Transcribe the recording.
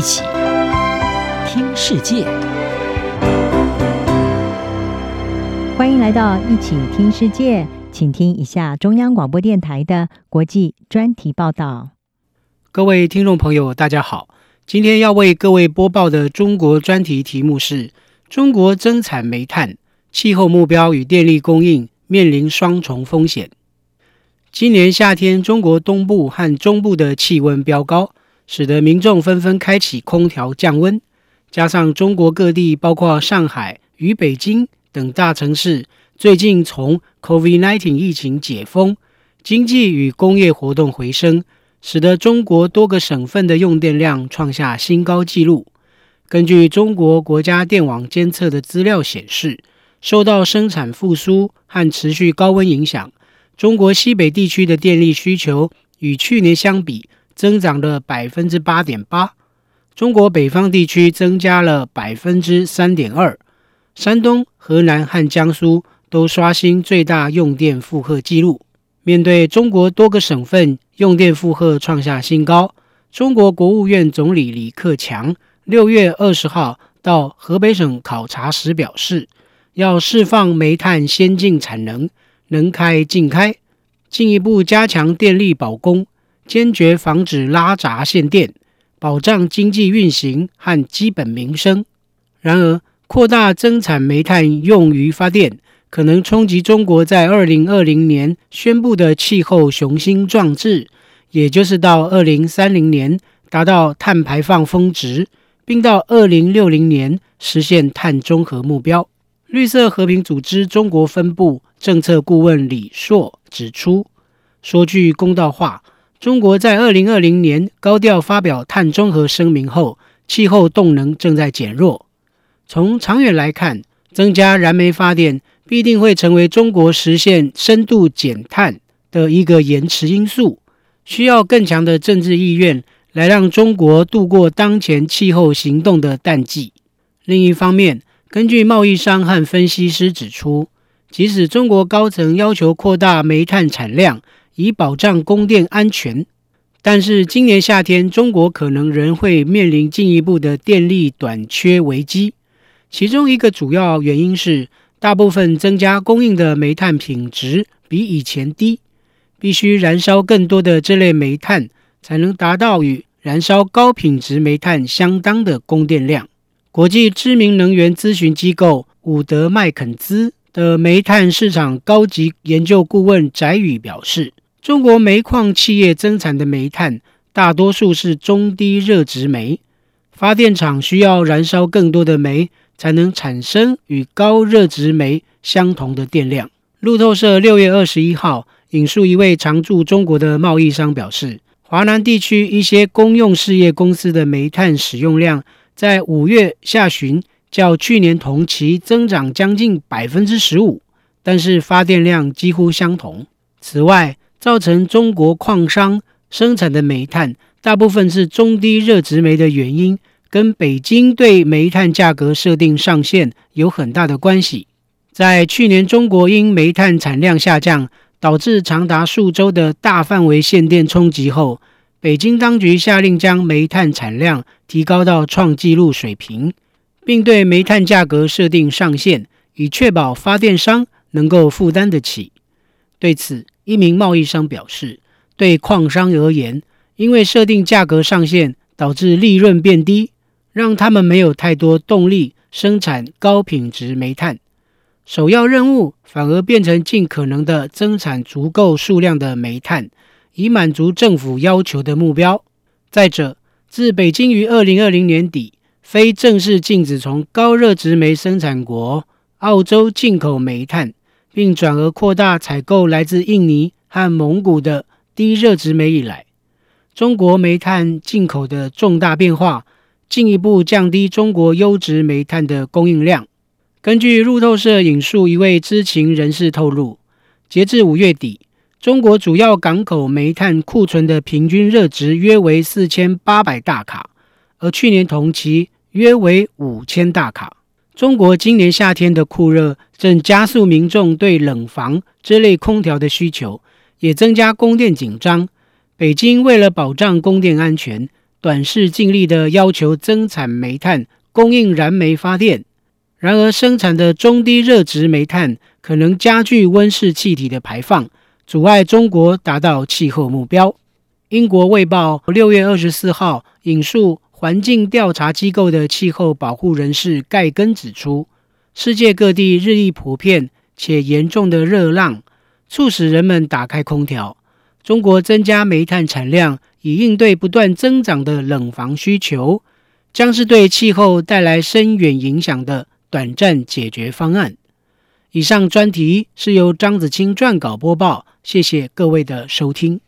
一起听世界，欢迎来到一起听世界，请听一下中央广播电台的国际专题报道。各位听众朋友，大家好，今天要为各位播报的中国专题题目是：中国增产煤炭，气候目标与电力供应面临双重风险。今年夏天，中国东部和中部的气温飙高。使得民众纷纷开启空调降温，加上中国各地，包括上海与北京等大城市，最近从 COVID-19 疫情解封，经济与工业活动回升，使得中国多个省份的用电量创下新高纪录。根据中国国家电网监测的资料显示，受到生产复苏和持续高温影响，中国西北地区的电力需求与去年相比，增长了百分之八点八，中国北方地区增加了百分之三点二，山东、河南和江苏都刷新最大用电负荷纪录。面对中国多个省份用电负荷创下新高，中国国务院总理李克强六月二十号到河北省考察时表示，要释放煤炭先进产能，能开尽开，进一步加强电力保供。坚决防止拉闸限电，保障经济运行和基本民生。然而，扩大增产煤炭用于发电，可能冲击中国在二零二零年宣布的气候雄心壮志，也就是到二零三零年达到碳排放峰值，并到二零六零年实现碳中和目标。绿色和平组织中国分部政策顾问李硕指出：“说句公道话。”中国在二零二零年高调发表碳中和声明后，气候动能正在减弱。从长远来看，增加燃煤发电必定会成为中国实现深度减碳的一个延迟因素，需要更强的政治意愿来让中国度过当前气候行动的淡季。另一方面，根据贸易商和分析师指出，即使中国高层要求扩大煤炭产量，以保障供电安全，但是今年夏天中国可能仍会面临进一步的电力短缺危机。其中一个主要原因是，大部分增加供应的煤炭品质比以前低，必须燃烧更多的这类煤炭，才能达到与燃烧高品质煤炭相当的供电量。国际知名能源咨询机构伍德麦肯兹的煤炭市场高级研究顾问翟宇表示。中国煤矿企业增产的煤炭大多数是中低热值煤，发电厂需要燃烧更多的煤才能产生与高热值煤相同的电量。路透社六月二十一号引述一位常驻中国的贸易商表示，华南地区一些公用事业公司的煤炭使用量在五月下旬较去年同期增长将近百分之十五，但是发电量几乎相同。此外，造成中国矿商生产的煤炭大部分是中低热值煤的原因，跟北京对煤炭价格设定上限有很大的关系。在去年，中国因煤炭产量下降，导致长达数周的大范围限电冲击后，北京当局下令将煤炭产量提高到创纪录水平，并对煤炭价格设定上限，以确保发电商能够负担得起。对此，一名贸易商表示，对矿商而言，因为设定价格上限导致利润变低，让他们没有太多动力生产高品质煤炭。首要任务反而变成尽可能的增产足够数量的煤炭，以满足政府要求的目标。再者，自北京于二零二零年底非正式禁止从高热值煤生产国澳洲进口煤炭。并转而扩大采购来自印尼和蒙古的低热值煤以来，中国煤炭进口的重大变化，进一步降低中国优质煤炭的供应量。根据路透社引述一位知情人士透露，截至五月底，中国主要港口煤炭库存的平均热值约为四千八百大卡，而去年同期约为五千大卡。中国今年夏天的酷热正加速民众对冷房之类空调的需求，也增加供电紧张。北京为了保障供电安全，短视近利的要求增产煤炭，供应燃煤发电。然而，生产的中低热值煤炭可能加剧温室气体的排放，阻碍中国达到气候目标。英国《卫报》六月二十四号引述环境调查机构的气候保护人士盖根指出，世界各地日益普遍且严重的热浪，促使人们打开空调。中国增加煤炭产量，以应对不断增长的冷房需求，将是对气候带来深远影响的短暂解决方案。以上专题是由张子清撰稿播报，谢谢各位的收听。